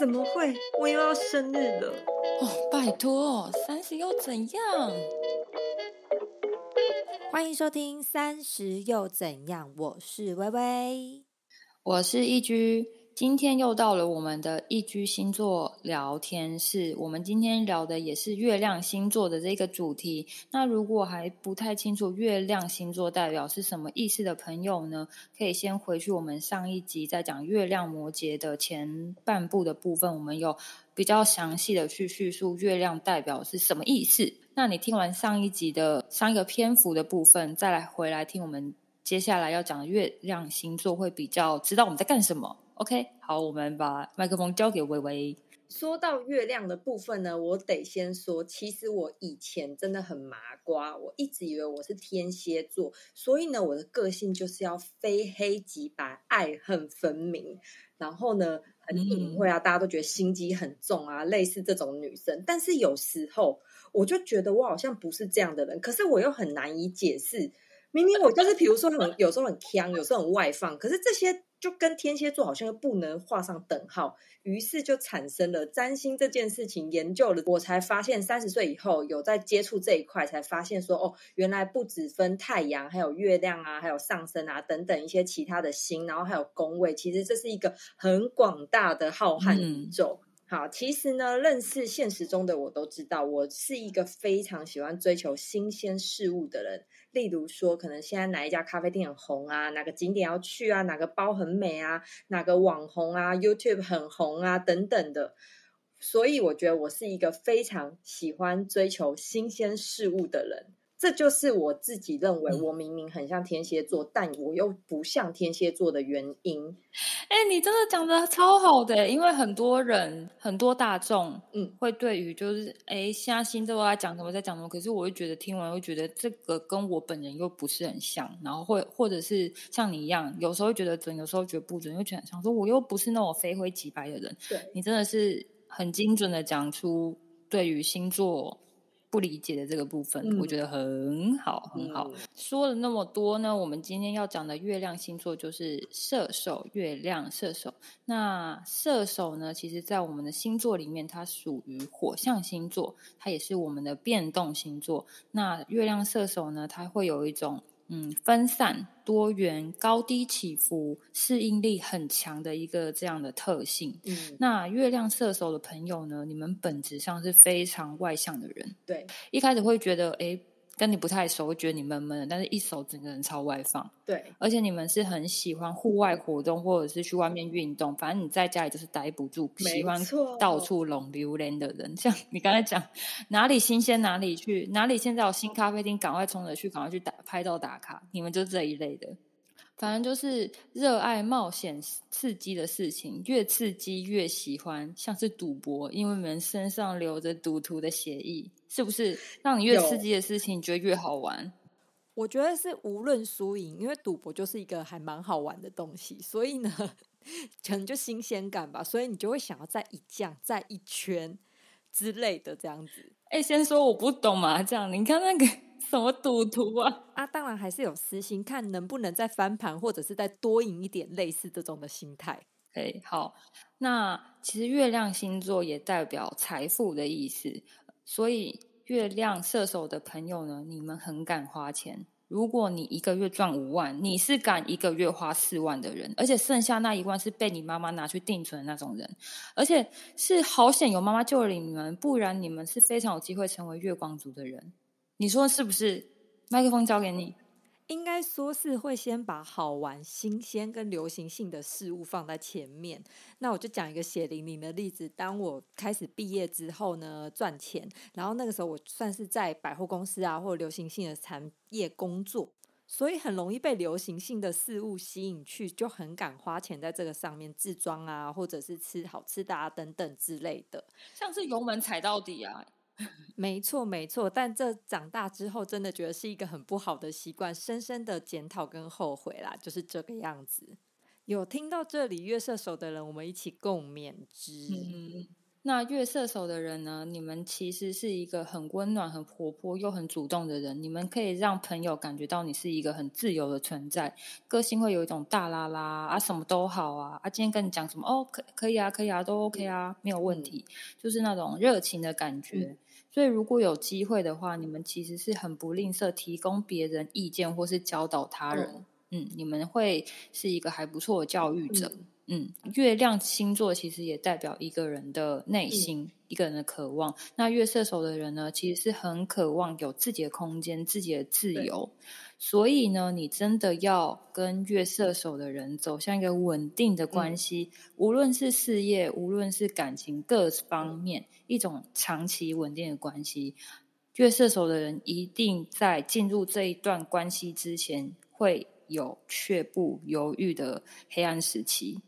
怎么会？我又要生日了！哦，拜托，三十又怎样？欢迎收听《三十又怎样》，我是微微，我是一居。今天又到了我们的一居星座聊天室，我们今天聊的也是月亮星座的这个主题。那如果还不太清楚月亮星座代表是什么意思的朋友呢，可以先回去我们上一集在讲月亮摩羯的前半部的部分，我们有比较详细的去叙述月亮代表是什么意思。那你听完上一集的上一个篇幅的部分，再来回来听我们接下来要讲的月亮星座，会比较知道我们在干什么。OK，好，我们把麦克风交给微微。说到月亮的部分呢，我得先说，其实我以前真的很麻瓜，我一直以为我是天蝎座，所以呢，我的个性就是要非黑即白，爱恨分明，然后呢，很隐晦啊，大家都觉得心机很重啊，类似这种女生。但是有时候我就觉得我好像不是这样的人，可是我又很难以解释。明明我就是，比如说很有时候很强，有时候很外放，可是这些就跟天蝎座好像又不能画上等号，于是就产生了占星这件事情。研究了，我才发现三十岁以后有在接触这一块，才发现说哦，原来不止分太阳，还有月亮啊，还有上升啊等等一些其他的星，然后还有宫位，其实这是一个很广大的浩瀚宇宙。好，其实呢，认识现实中的我都知道，我是一个非常喜欢追求新鲜事物的人。例如说，可能现在哪一家咖啡店很红啊，哪个景点要去啊，哪个包很美啊，哪个网红啊，YouTube 很红啊，等等的。所以，我觉得我是一个非常喜欢追求新鲜事物的人。这就是我自己认为，我明明很像天蝎座，但我又不像天蝎座的原因。哎，你真的讲的超好的，因为很多人、很多大众，嗯，会对于就是，哎，现在新都在讲什么，在讲什么，可是我会觉得听完会觉得这个跟我本人又不是很像，然后会或者是像你一样，有时候觉得准，有时候觉得不准，又觉得想说我又不是那种非灰即白的人。对你真的是很精准的讲出对于星座。不理解的这个部分，我觉得很好，很好。说了那么多呢，我们今天要讲的月亮星座就是射手，月亮射手。那射手呢，其实在我们的星座里面，它属于火象星座，它也是我们的变动星座。那月亮射手呢，它会有一种。嗯，分散、多元、高低起伏、适应力很强的一个这样的特性。嗯，那月亮射手的朋友呢，你们本质上是非常外向的人。对，一开始会觉得，哎。跟你不太熟，会觉得你闷闷的，但是一熟，整个人超外放。对，而且你们是很喜欢户外活动，或者是去外面运动，反正你在家里就是待不住，喜欢到处拢流连的人。像你刚才讲，哪里新鲜哪里去，哪里现在有新咖啡厅，赶快冲着去，赶快去打拍照打卡。你们就这一类的。反正就是热爱冒险、刺激的事情，越刺激越喜欢，像是赌博，因为你们身上流着赌徒的血液，是不是？让你越刺激的事情，你觉得越好玩？我觉得是无论输赢，因为赌博就是一个还蛮好玩的东西，所以呢，可能就新鲜感吧，所以你就会想要再一降、再一圈之类的这样子。哎，先说我不懂麻将，你看那个。什么赌徒啊？啊，当然还是有私心，看能不能再翻盘，或者是再多赢一点，类似这种的心态。哎，好，那其实月亮星座也代表财富的意思，所以月亮射手的朋友呢，你们很敢花钱。如果你一个月赚五万，你是敢一个月花四万的人，而且剩下那一万是被你妈妈拿去定存的那种人，而且是好险有妈妈救了你们，不然你们是非常有机会成为月光族的人。你说是不是？麦克风交给你。应该说是会先把好玩、新鲜跟流行性的事物放在前面。那我就讲一个血淋淋的例子：当我开始毕业之后呢，赚钱，然后那个时候我算是在百货公司啊，或者流行性的产业工作，所以很容易被流行性的事物吸引去，就很敢花钱在这个上面，自装啊，或者是吃好吃的啊等等之类的，像是油门踩到底啊。没错，没错，但这长大之后，真的觉得是一个很不好的习惯，深深的检讨跟后悔啦，就是这个样子。有听到这里月射手的人，我们一起共勉之。那月射手的人呢？你们其实是一个很温暖、很活泼又很主动的人。你们可以让朋友感觉到你是一个很自由的存在，个性会有一种大啦啦啊，什么都好啊啊！今天跟你讲什么哦，可可以啊，可以啊，都 OK 啊，没有问题，就是那种热情的感觉。所以如果有机会的话，你们其实是很不吝啬提供别人意见或是教导他人。嗯，你们会是一个还不错的教育者。嗯，月亮星座其实也代表一个人的内心，一个人的渴望。那月射手的人呢，其实是很渴望有自己的空间、自己的自由。所以呢，你真的要跟月射手的人走向一个稳定的关系，无论是事业，无论是感情，各方面一种长期稳定的关系。月射手的人一定在进入这一段关系之前，会有却步、犹豫的黑暗时期。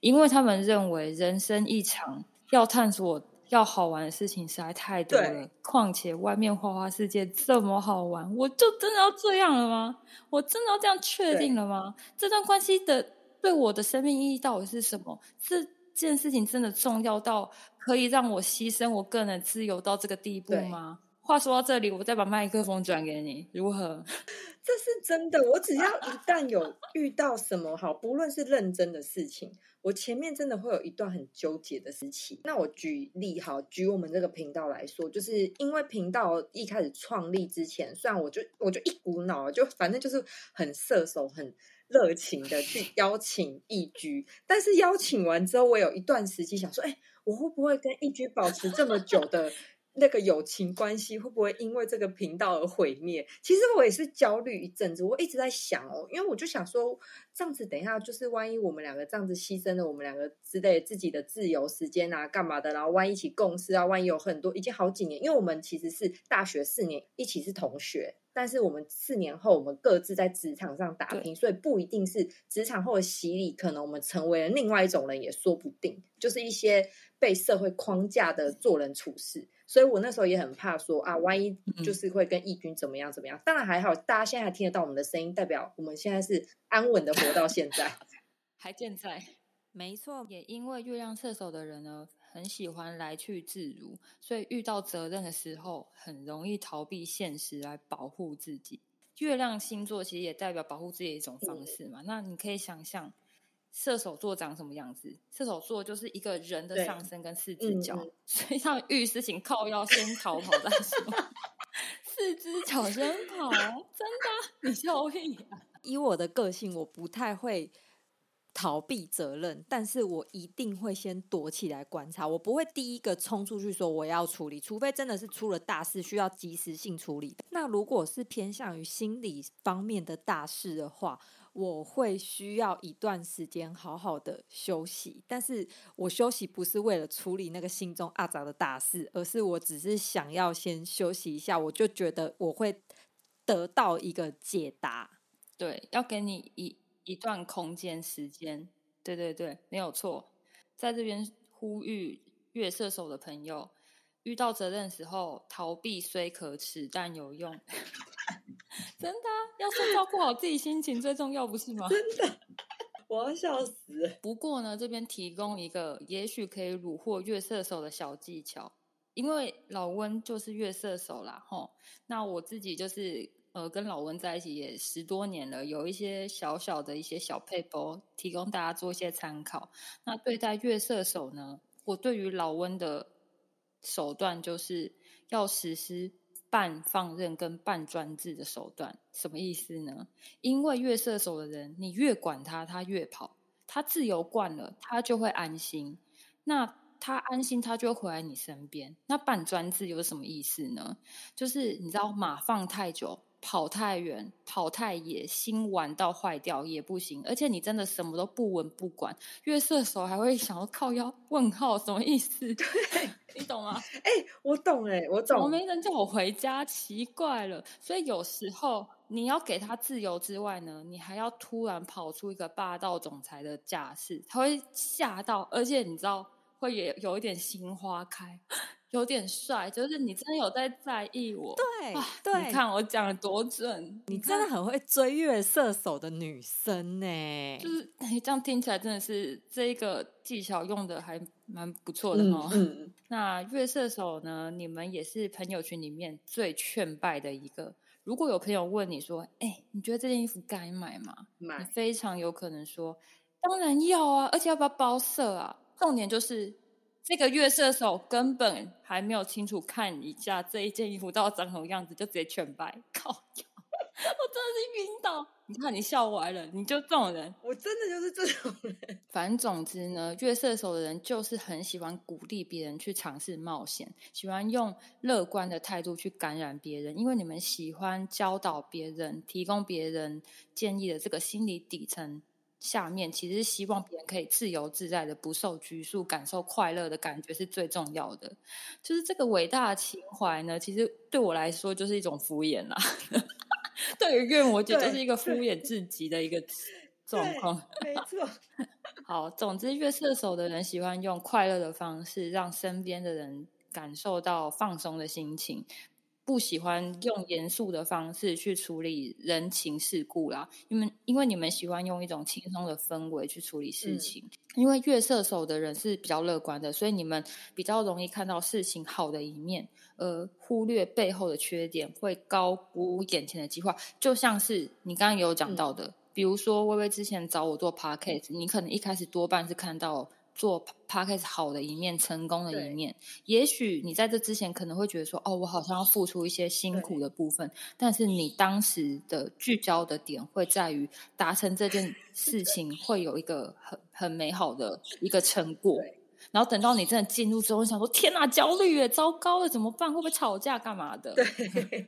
因为他们认为人生一场，要探索、要好玩的事情实在太多了。况且外面花花世界这么好玩，我就真的要这样了吗？我真的要这样确定了吗？这段关系的对我的生命意义到底是什么？这件事情真的重要到可以让我牺牲我个人自由到这个地步吗？话说到这里，我再把麦克风转给你，如何？这是真的。我只要一旦有遇到什么好，不论是认真的事情，我前面真的会有一段很纠结的时期。那我举例哈，举我们这个频道来说，就是因为频道一开始创立之前，虽然我就我就一股脑就反正就是很射手、很热情的去邀请易居，但是邀请完之后，我有一段时期想说，哎，我会不会跟易居保持这么久的？那个友情关系会不会因为这个频道而毁灭？其实我也是焦虑一阵子，我一直在想哦，因为我就想说，这样子等一下就是万一我们两个这样子牺牲了我们两个之类自己的自由时间啊，干嘛的？然后万一一起共事啊，万一有很多已经好几年，因为我们其实是大学四年一起是同学，但是我们四年后我们各自在职场上打拼，所以不一定是职场后的洗礼，可能我们成为了另外一种人也说不定，就是一些被社会框架的做人处事。所以我那时候也很怕说啊，万一就是会跟义军怎么样怎么样。当然还好，大家现在还听得到我们的声音，代表我们现在是安稳的活到现在，还健在。没错，也因为月亮射手的人呢，很喜欢来去自如，所以遇到责任的时候，很容易逃避现实来保护自己。月亮星座其实也代表保护自己的一种方式嘛。那你可以想象。射手座长什么样子？射手座就是一个人的上身跟四只脚，所以他们遇事情靠要先逃跑再说。四只脚先跑，真的？你笑屁啊！以我的个性，我不太会逃避责任，但是我一定会先躲起来观察，我不会第一个冲出去说我要处理，除非真的是出了大事需要及时性处理。那如果是偏向于心理方面的大事的话，我会需要一段时间好好的休息，但是我休息不是为了处理那个心中阿杂的大事，而是我只是想要先休息一下，我就觉得我会得到一个解答。对，要给你一一段空间时间。对对对，没有错。在这边呼吁月射手的朋友，遇到责任时候，逃避虽可耻，但有用。真的，要是照顾好自己心情最重要，不是吗？真的，我要笑死。不过呢，这边提供一个也许可以虏获月射手的小技巧，因为老温就是月射手啦，吼。那我自己就是呃，跟老温在一起也十多年了，有一些小小的一些小配包，提供大家做一些参考。那对待月射手呢，我对于老温的手段就是要实施。半放任跟半专制的手段，什么意思呢？因为越射手的人，你越管他，他越跑。他自由惯了，他就会安心。那他安心，他就会回来你身边。那半专制有什么意思呢？就是你知道，马放太久。跑太远，跑太野，心玩到坏掉也不行。而且你真的什么都不闻不管，月射手还会想要靠腰？问号什么意思？对，你懂吗？哎，我懂哎，我懂。我没人叫我回家，奇怪了。所以有时候你要给他自由之外呢，你还要突然跑出一个霸道总裁的架势，他会吓到，而且你知道会也有一点心花开。有点帅，就是你真的有在在意我。对啊对，你看我讲的多准，你真的很会追月射手的女生呢。就是这样听起来真的是这一个技巧用的还蛮不错的嗯哦。嗯，那月射手呢，你们也是朋友群里面最劝败的一个。如果有朋友问你说：“哎、你觉得这件衣服该买吗？”你买非常有可能说：“当然要啊，而且要不要包色啊？”重点就是这个月射手根本还没有清楚看一下这一件衣服到底长什么样子，就直接全白，靠腰！我真的是晕倒。你看你笑歪了，你就这种人。我真的就是这种人。反正总之呢，月射手的人就是很喜欢鼓励别人去尝试冒险，喜欢用乐观的态度去感染别人，因为你们喜欢教导别人、提供别人建议的这个心理底层。下面其实是希望别人可以自由自在的、不受拘束、感受快乐的感觉是最重要的。就是这个伟大的情怀呢，其实对我来说就是一种敷衍啦。对于月摩羯，就是一个敷衍至极的一个状况。没错，好，总之，月射手的人喜欢用快乐的方式让身边的人感受到放松的心情，不喜欢用严肃的方式去处理人情世故啦。因们因为你们喜欢用一种轻松的氛围去处理事情。因为月射手的人是比较乐观的，所以你们比较容易看到事情好的一面，而忽略背后的缺点，会高估眼前的计划。就像是你刚刚有讲到的，比如说微微之前找我做 podcast，你可能一开始多半是看到做 podcast 好的一面、成功的一面。也许你在这之前可能会觉得说，哦，我好像要付出一些辛苦的部分，但是你当时的聚焦的点会在于达成这件事情会有一个很很美好的一个成果。然后等到你真的进入之后，你想说天哪，焦虑耶，糟糕了，怎么办？会不会吵架干嘛的？对，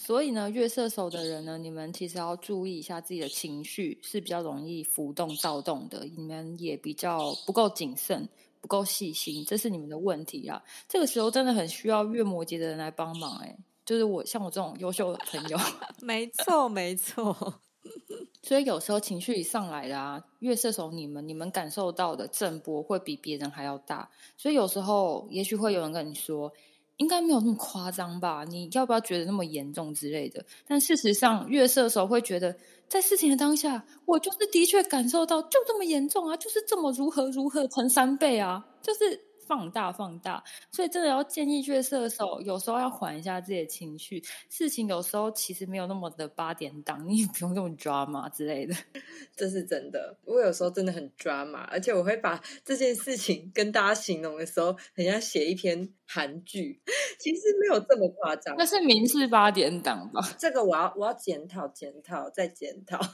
所以呢，月射手的人呢，你们其实要注意一下自己的情绪是比较容易浮动躁动的，你们也比较不够谨慎、不够细心，这是你们的问题啊。这个时候真的很需要月摩羯的人来帮忙、欸，就是我像我这种优秀的朋友，没错，没错。所以有时候情绪一上来啦啊，月射手你们你们感受到的震波会比别人还要大，所以有时候也许会有人跟你说。应该没有那么夸张吧？你要不要觉得那么严重之类的？但事实上，月射手会觉得，在事情的当下，我就是的确感受到就这么严重啊，就是这么如何如何乘三倍啊，就是放大放大。所以真的要建议月射手，有时候要缓一下自己的情绪。事情有时候其实没有那么的八点档，你也不用这么抓嘛之类的。这是真的。我有时候真的很抓马，而且我会把这件事情跟大家形容的时候，很像写一篇韩剧，其实没有这么夸张那。是明示八点档吧？这个我要我要检讨检讨再检讨。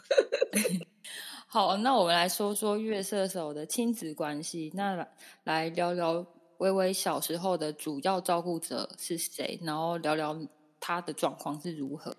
好，那我们来说说月射手的亲子关系。那来聊聊微微小时候的主要照顾者是谁，然后聊聊他的状况是如何。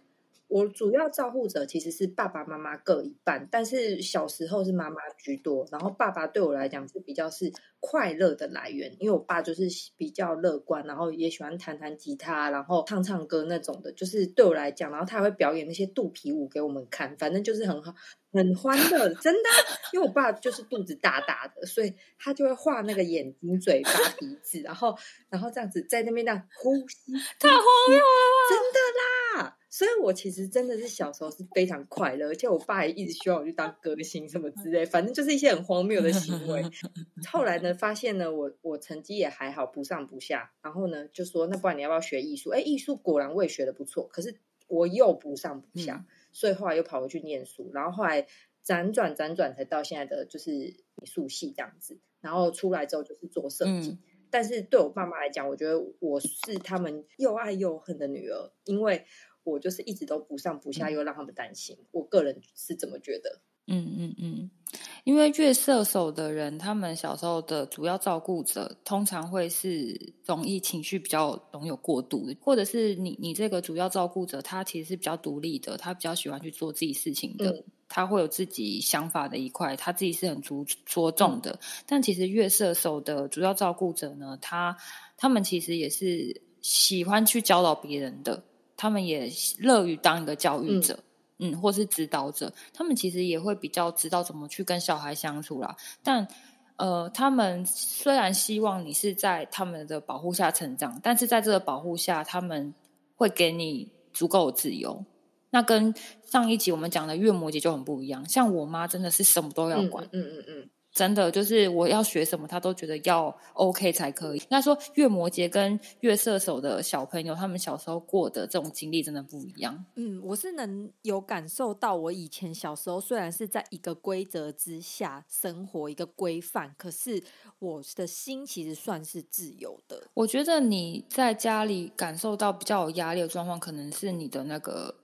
我主要照顾者其实是爸爸妈妈各一半，但是小时候是妈妈居多，然后爸爸对我来讲是比较是快乐的来源，因为我爸就是比较乐观，然后也喜欢弹弹吉他，然后唱唱歌那种的，就是对我来讲，然后他还会表演那些肚皮舞给我们看，反正就是很好，很欢乐，真的啊。因为我爸就是肚子大大的，所以他就会画那个眼睛、嘴巴、鼻子，然后然后这样子在那边那样呼吸，太荒谬了！真的啦。所以我其实真的是小时候是非常快乐，而且我爸也一直希望我去当歌星什么之类，反正就是一些很荒谬的行为。后来呢，发现呢，我我成绩也还好，不上不下，然后呢就说那不然你要不要学艺术？哎，艺术果然我也学的不错，可是我又不上不下，所以后来又跑回去念书，然后后来辗转辗转才到现在的就是美术系这样子，然后出来之后就是做设计。嗯但是对我爸妈来讲，我觉得我是他们又爱又恨的女儿，因为我就是一直都不上不下，又让他们担心。我个人是这么觉得。嗯嗯嗯，因为月射手的人，他们小时候的主要照顾者，通常会是容易情绪比较容易有过度的，或者是你你这个主要照顾者，他其实是比较独立的，他比较喜欢去做自己事情的，嗯他会有自己想法的一块，他自己是很着着重的。但其实月射手的主要照顾者呢，他他们其实也是喜欢去教导别人的，他们也乐于当一个教育者。嗯，或是指导者，他们其实也会比较知道怎么去跟小孩相处啦。但呃，他们虽然希望你是在他们的保护下成长，但是在这个保护下，他们会给你足够的自由。那跟上一集我们讲的月摩羯就很不一样。像我妈真的是什么都要管，嗯嗯嗯，真的就是我要学什么，他都觉得要 OK 才可以。应该说，月摩羯跟月射手的小朋友，他们小时候过的这种经历真的不一样。嗯，我是能有感受到，我以前小时候虽然是在一个规则之下生活，一个规范，可是我的心其实算是自由的。我觉得你在家里感受到比较有压力的状况，可能是你的那个。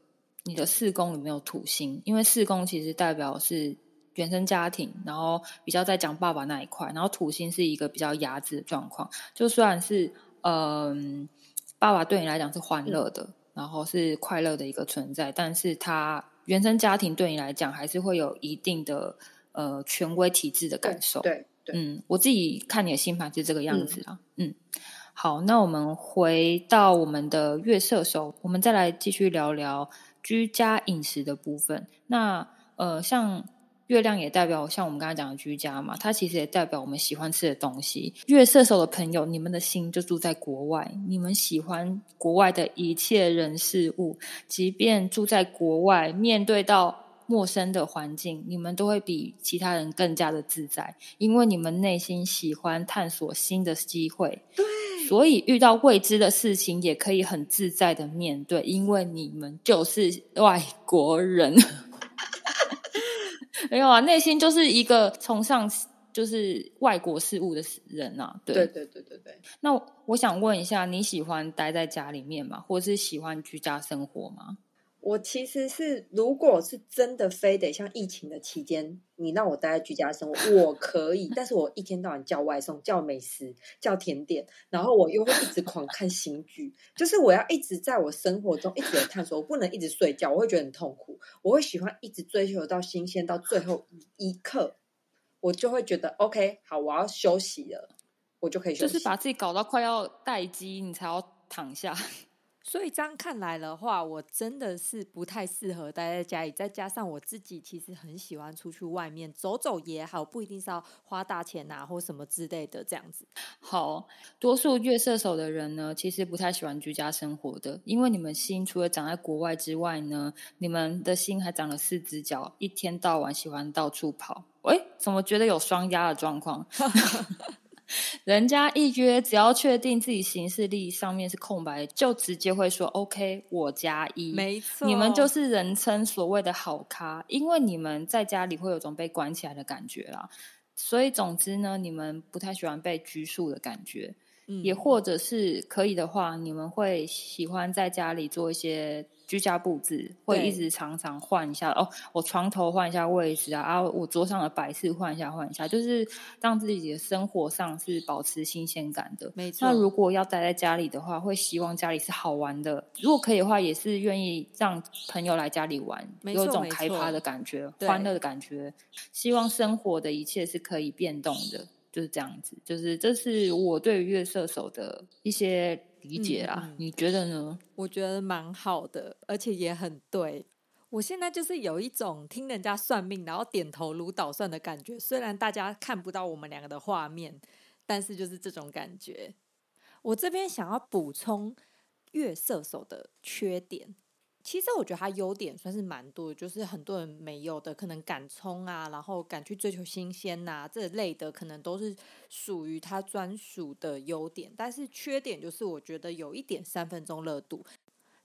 你的四宫有没有土星？因为四宫其实代表是原生家庭，然后比较在讲爸爸那一块，然后土星是一个比较压制的状况。就虽然是嗯，爸爸对你来讲是欢乐的，然后是快乐的一个存在，但是他原生家庭对你来讲还是会有一定的呃权威体制的感受。对，嗯，我自己看你的星盘是这个样子啊。嗯，好，那我们回到我们的月射手，我们再来继续聊聊。居家饮食的部分，那呃，像月亮也代表像我们刚才讲的居家嘛，它其实也代表我们喜欢吃的东西。月射手的朋友，你们的心就住在国外，你们喜欢国外的一切人事物，即便住在国外，面对到陌生的环境，你们都会比其他人更加的自在，因为你们内心喜欢探索新的机会。对。所以遇到未知的事情也可以很自在的面对，因为你们就是外国人。没有啊，内心就是一个崇尚就是外国事物的人啊。对对对对对。那我想问一下，你喜欢待在家里面吗？或者是喜欢居家生活吗？我其实是，如果是真的非得像疫情的期间，你让我待在居家生活，我可以。但是我一天到晚叫外送、叫美食、叫甜点，然后我又会一直狂看新剧，就是我要一直在我生活中一直有探索，我不能一直睡觉，我会觉得很痛苦。我会喜欢一直追求到新鲜，到最后一刻，我就会觉得 OK，好，我要休息了，我就可以休息。就是把自己搞到快要待机，你才要躺下。所以这样看来的话，我真的是不太适合待在家里。再加上我自己其实很喜欢出去外面走走也好，不一定是要花大钱啊或什么之类的这样子。好多数月射手的人呢，其实不太喜欢居家生活的，因为你们心除了长在国外之外呢，你们的心还长了四只脚，一天到晚喜欢到处跑。喂，怎么觉得有双压的状况？人家一约，只要确定自己行事历上面是空白，就直接会说 “OK”，我加一。没错，你们就是人称所谓的好咖，因为你们在家里会有种被关起来的感觉啦。所以总之呢，你们不太喜欢被拘束的感觉，也或者是可以的话，你们会喜欢在家里做一些。居家布置会一直常常换一下哦，我床头换一下位置啊，啊，我桌上的摆饰换一下换一下，就是让自己的生活上是保持新鲜感的。没错。那如果要待在家里的话，会希望家里是好玩的。如果可以的话，也是愿意让朋友来家里玩，有一种开趴的感觉、欢乐的感觉。希望生活的一切是可以变动的，就是这样子。就是这是我对月射手的一些。理解啊，你觉得呢？我觉得蛮好的，而且也很对。我现在就是有一种听人家算命，然后点头如捣蒜的感觉。虽然大家看不到我们两个的画面，但是就是这种感觉。我这边想要补充月射手的缺点。其实我觉得它优点算是蛮多，就是很多人没有的，可能敢冲啊，然后敢去追求新鲜呐，这类的可能都是属于他专属的优点。但是缺点就是我觉得有一点三分钟热度，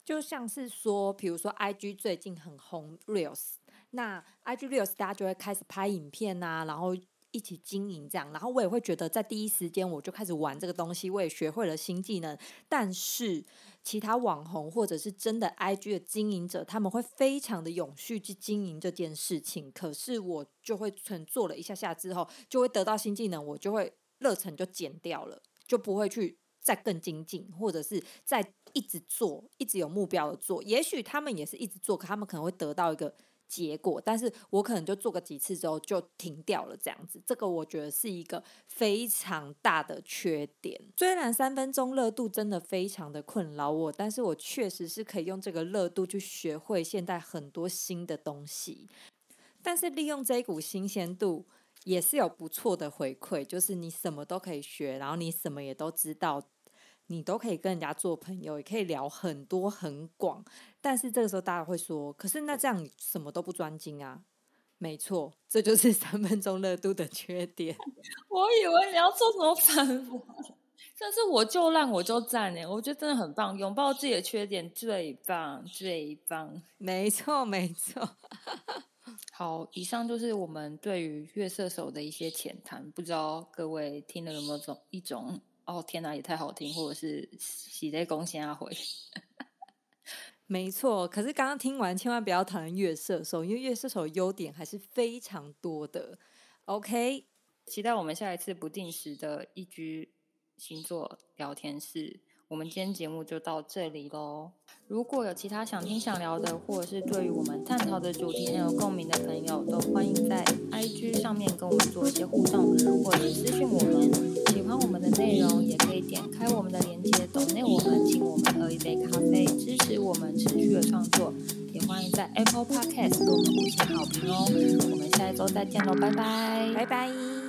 就像是说，比如说 I G 最近很红 Reels，那 I G Reels 大家就会开始拍影片呐，然后。一起经营这样，然后我也会觉得在第一时间我就开始玩这个东西，我也学会了新技能。但是其他网红或者是真的 IG 的经营者，他们会非常的永续去经营这件事情。可是我就会纯做了一下下之后，就会得到新技能，我就会热忱就减掉了，就不会去再更精进，或者是再一直做，一直有目标的做。也许他们也是一直做，可他们可能会得到一个。结果，但是我可能就做个几次之后就停掉了，这样子，这个我觉得是一个非常大的缺点。虽然三分钟热度真的非常的困扰我，但是我确实是可以用这个热度去学会现在很多新的东西。但是利用这一股新鲜度，也是有不错的回馈，就是你什么都可以学，然后你什么也都知道，你都可以跟人家做朋友，也可以聊很多很广。但是这个时候大家会说，可是那这样你什么都不专精啊？没错，这就是三分钟热度的缺点。我以为你要做什么反驳，但是我就烂我就赞哎，我觉得真的很棒，拥抱自己的缺点最棒最棒。没 错没错。好，以上就是我们对于月射手的一些浅谈，不知道各位听了有没有种一种哦天哪也太好听，或者是喜在恭喜阿回。没错，可是刚刚听完千万不要讨厌月射手，因为月射手优点还是非常多的。OK，期待我们下一次不定时的一居星座聊天室。我们今天节目就到这里喽。如果有其他想听想聊的，或者是对于我们探讨的主题很有共鸣的朋友，都欢迎在 IG 上面跟我们做一些互动，或者私讯我们。喜欢我们的内容，也可以点开我们的链接懂内我们，请我们喝一杯咖啡，支持我们持续的创作。也欢迎在 Apple Podcast 给我们五星好评哦。我们下一周再见喽，拜拜，拜拜。